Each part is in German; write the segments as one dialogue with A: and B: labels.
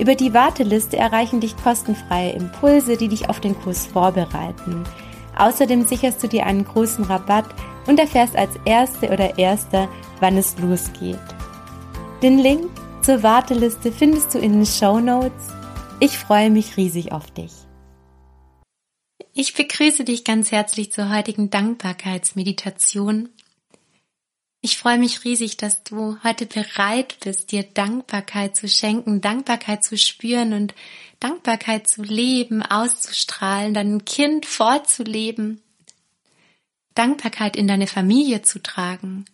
A: Über die Warteliste erreichen dich kostenfreie Impulse, die dich auf den Kurs vorbereiten. Außerdem sicherst du dir einen großen Rabatt und erfährst als Erste oder Erster, wann es losgeht. Den Link zur Warteliste findest du in den Show Notes. Ich freue mich riesig auf dich. Ich begrüße dich ganz herzlich zur heutigen Dankbarkeitsmeditation. Ich freue mich riesig, dass du heute bereit bist, dir Dankbarkeit zu schenken, Dankbarkeit zu spüren und Dankbarkeit zu leben, auszustrahlen, dein Kind vorzuleben, Dankbarkeit in deine Familie zu tragen.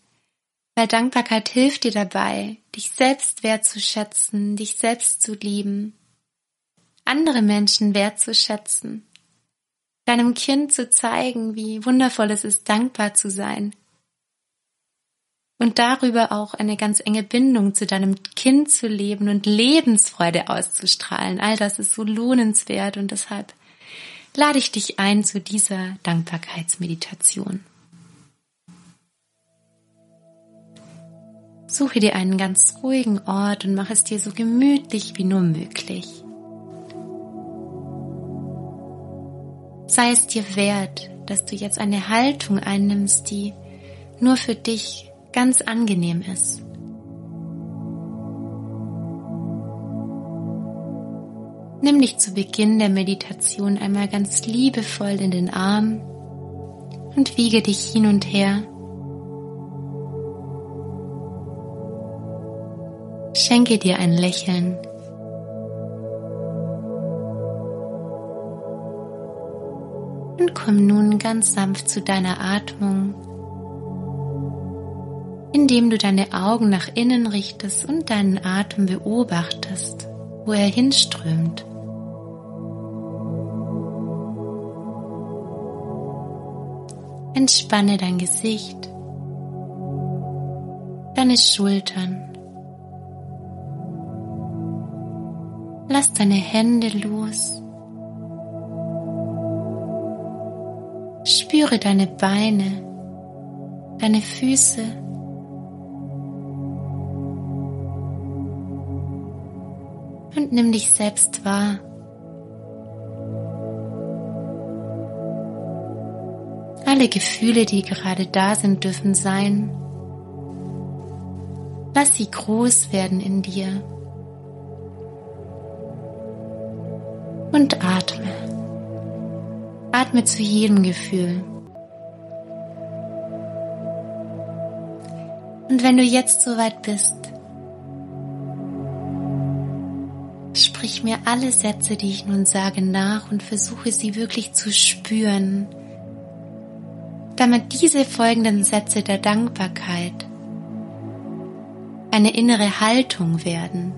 A: Weil Dankbarkeit hilft dir dabei, dich selbst wertzuschätzen, dich selbst zu lieben, andere Menschen wertzuschätzen deinem Kind zu zeigen, wie wundervoll es ist, dankbar zu sein. Und darüber auch eine ganz enge Bindung zu deinem Kind zu leben und Lebensfreude auszustrahlen. All das ist so lohnenswert und deshalb lade ich dich ein zu dieser Dankbarkeitsmeditation. Suche dir einen ganz ruhigen Ort und mach es dir so gemütlich wie nur möglich. Sei es dir wert, dass du jetzt eine Haltung einnimmst, die nur für dich ganz angenehm ist. Nimm dich zu Beginn der Meditation einmal ganz liebevoll in den Arm und wiege dich hin und her. Schenke dir ein Lächeln Und komm nun ganz sanft zu deiner Atmung, indem du deine Augen nach innen richtest und deinen Atem beobachtest, wo er hinströmt. Entspanne dein Gesicht, deine Schultern. Lass deine Hände los Spüre deine Beine, deine Füße. Und nimm dich selbst wahr. Alle Gefühle, die gerade da sind, dürfen sein. Lass sie groß werden in dir. Und atme. Atme zu jedem Gefühl. Und wenn du jetzt soweit bist, sprich mir alle Sätze, die ich nun sage, nach und versuche sie wirklich zu spüren, damit diese folgenden Sätze der Dankbarkeit eine innere Haltung werden.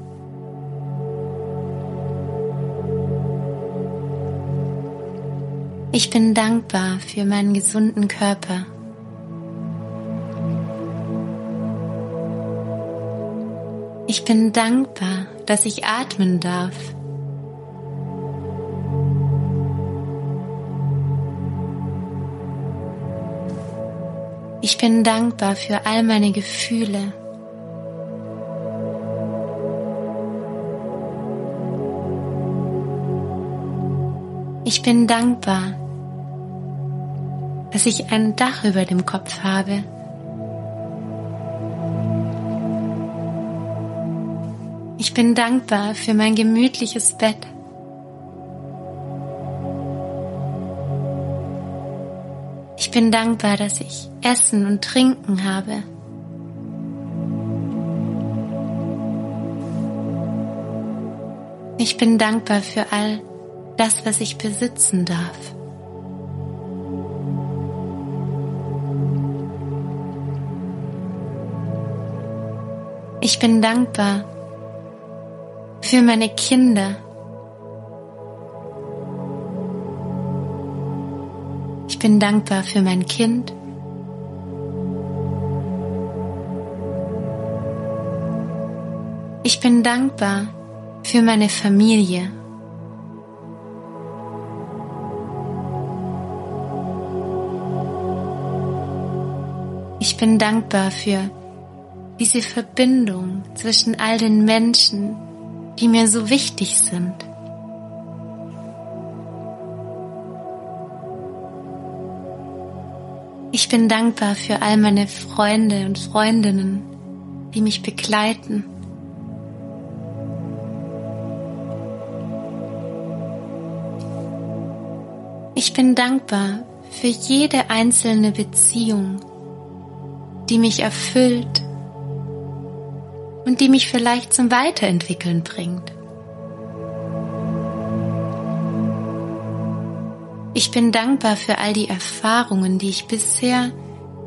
A: Ich bin dankbar für meinen gesunden Körper. Ich bin dankbar, dass ich atmen darf. Ich bin dankbar für all meine Gefühle. Ich bin dankbar, dass ich ein Dach über dem Kopf habe. Ich bin dankbar für mein gemütliches Bett. Ich bin dankbar, dass ich Essen und Trinken habe. Ich bin dankbar für all das, was ich besitzen darf. Ich bin dankbar für meine Kinder. Ich bin dankbar für mein Kind. Ich bin dankbar für meine Familie. Ich bin dankbar für diese Verbindung zwischen all den Menschen, die mir so wichtig sind. Ich bin dankbar für all meine Freunde und Freundinnen, die mich begleiten. Ich bin dankbar für jede einzelne Beziehung, die mich erfüllt und die mich vielleicht zum Weiterentwickeln bringt. Ich bin dankbar für all die Erfahrungen, die ich bisher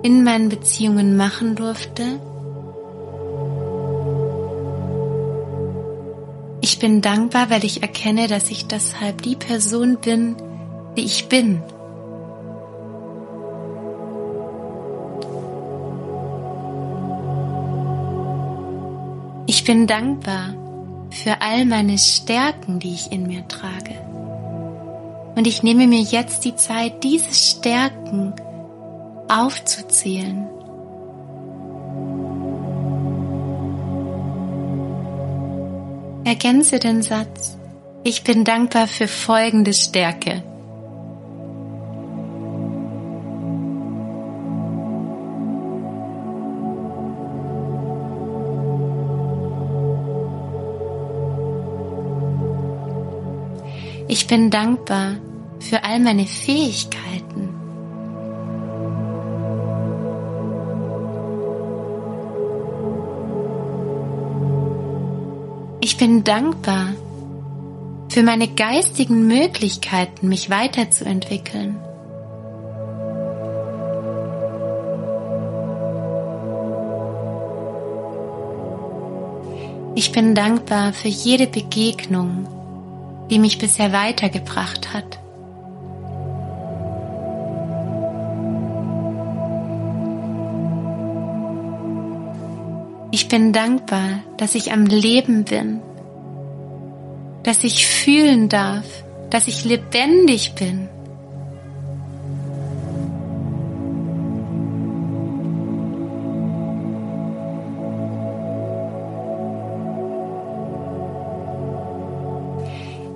A: in meinen Beziehungen machen durfte. Ich bin dankbar, weil ich erkenne, dass ich deshalb die Person bin, die ich bin Ich bin dankbar für all meine Stärken, die ich in mir trage. Und ich nehme mir jetzt die Zeit, diese Stärken aufzuzählen. Ergänze den Satz, ich bin dankbar für folgende Stärke. Ich bin dankbar für all meine Fähigkeiten. Ich bin dankbar für meine geistigen Möglichkeiten, mich weiterzuentwickeln. Ich bin dankbar für jede Begegnung die mich bisher weitergebracht hat. Ich bin dankbar, dass ich am Leben bin, dass ich fühlen darf, dass ich lebendig bin.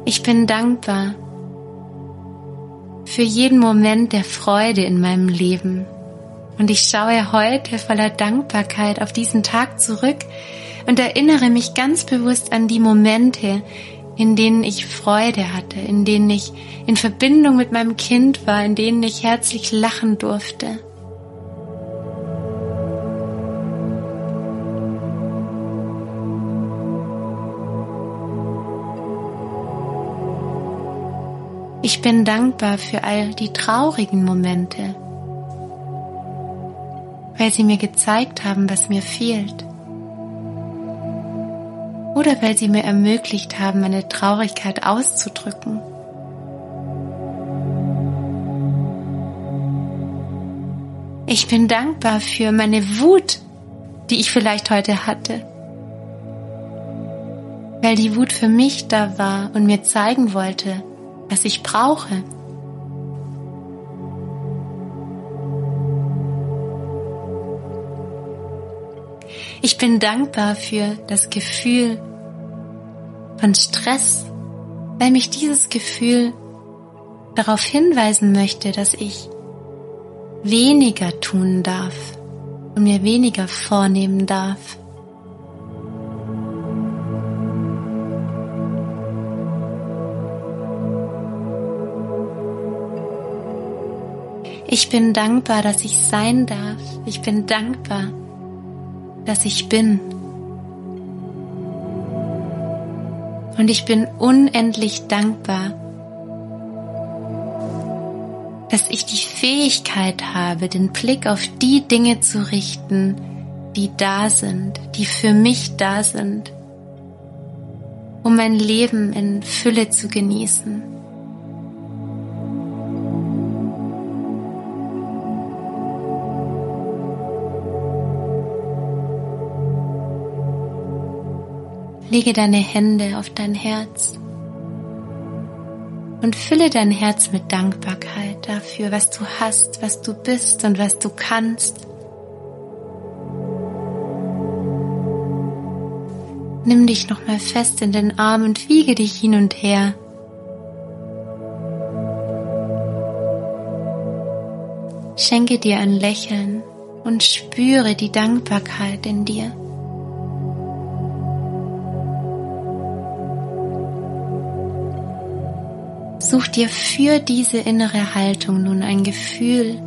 A: Ich bin dankbar für jeden Moment der Freude in meinem Leben. Und ich schaue heute voller Dankbarkeit auf diesen Tag zurück und erinnere mich ganz bewusst an die Momente, in denen ich Freude hatte, in denen ich in Verbindung mit meinem Kind war, in denen ich herzlich lachen durfte. Ich bin dankbar für all die traurigen Momente, weil sie mir gezeigt haben, was mir fehlt. Oder weil sie mir ermöglicht haben, meine Traurigkeit auszudrücken. Ich bin dankbar für meine Wut, die ich vielleicht heute hatte. Weil die Wut für mich da war und mir zeigen wollte, was ich brauche. Ich bin dankbar für das Gefühl von Stress, weil mich dieses Gefühl darauf hinweisen möchte, dass ich weniger tun darf und mir weniger vornehmen darf. Ich bin dankbar, dass ich sein darf. Ich bin dankbar, dass ich bin. Und ich bin unendlich dankbar, dass ich die Fähigkeit habe, den Blick auf die Dinge zu richten, die da sind, die für mich da sind, um mein Leben in Fülle zu genießen. Lege deine Hände auf dein Herz und fülle dein Herz mit Dankbarkeit dafür, was du hast, was du bist und was du kannst. Nimm dich nochmal fest in den Arm und wiege dich hin und her. Schenke dir ein Lächeln und spüre die Dankbarkeit in dir. Such dir für diese innere Haltung nun ein Gefühl,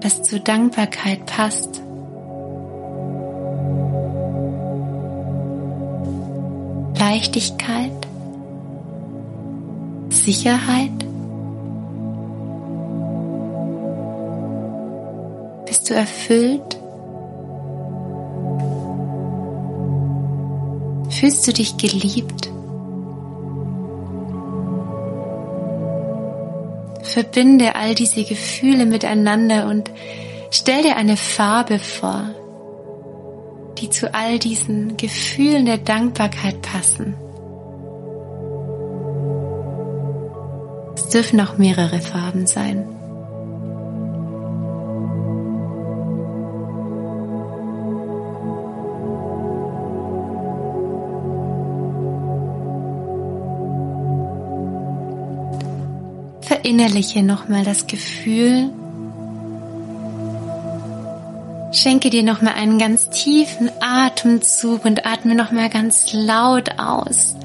A: das zur Dankbarkeit passt. Leichtigkeit, Sicherheit. Bist du erfüllt? Fühlst du dich geliebt? Verbinde all diese Gefühle miteinander und stell dir eine Farbe vor, die zu all diesen Gefühlen der Dankbarkeit passen. Es dürfen auch mehrere Farben sein. Verinnerliche nochmal das Gefühl. Schenke dir nochmal einen ganz tiefen Atemzug und atme nochmal ganz laut aus,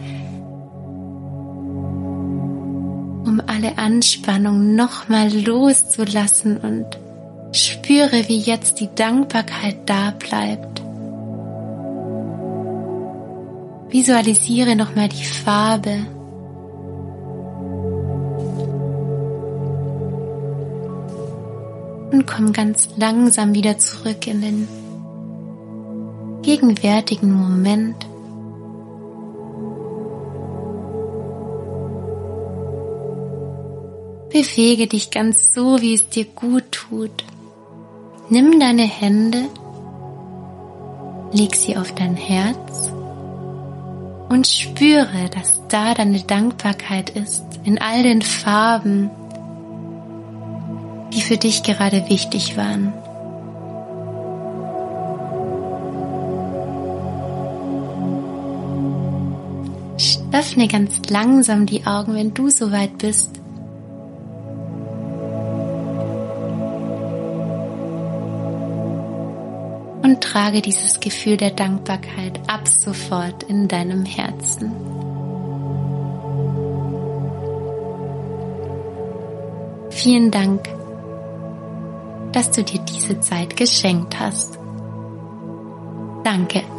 A: um alle Anspannung nochmal loszulassen und spüre, wie jetzt die Dankbarkeit da bleibt. Visualisiere nochmal die Farbe und komm ganz langsam wieder zurück in den gegenwärtigen Moment. Bewege dich ganz so, wie es dir gut tut. Nimm deine Hände, leg sie auf dein Herz und spüre, dass da deine Dankbarkeit ist in all den Farben, für dich gerade wichtig waren. Öffne ganz langsam die Augen, wenn du soweit bist. Und trage dieses Gefühl der Dankbarkeit ab sofort in deinem Herzen. Vielen Dank dass du dir diese Zeit geschenkt hast. Danke.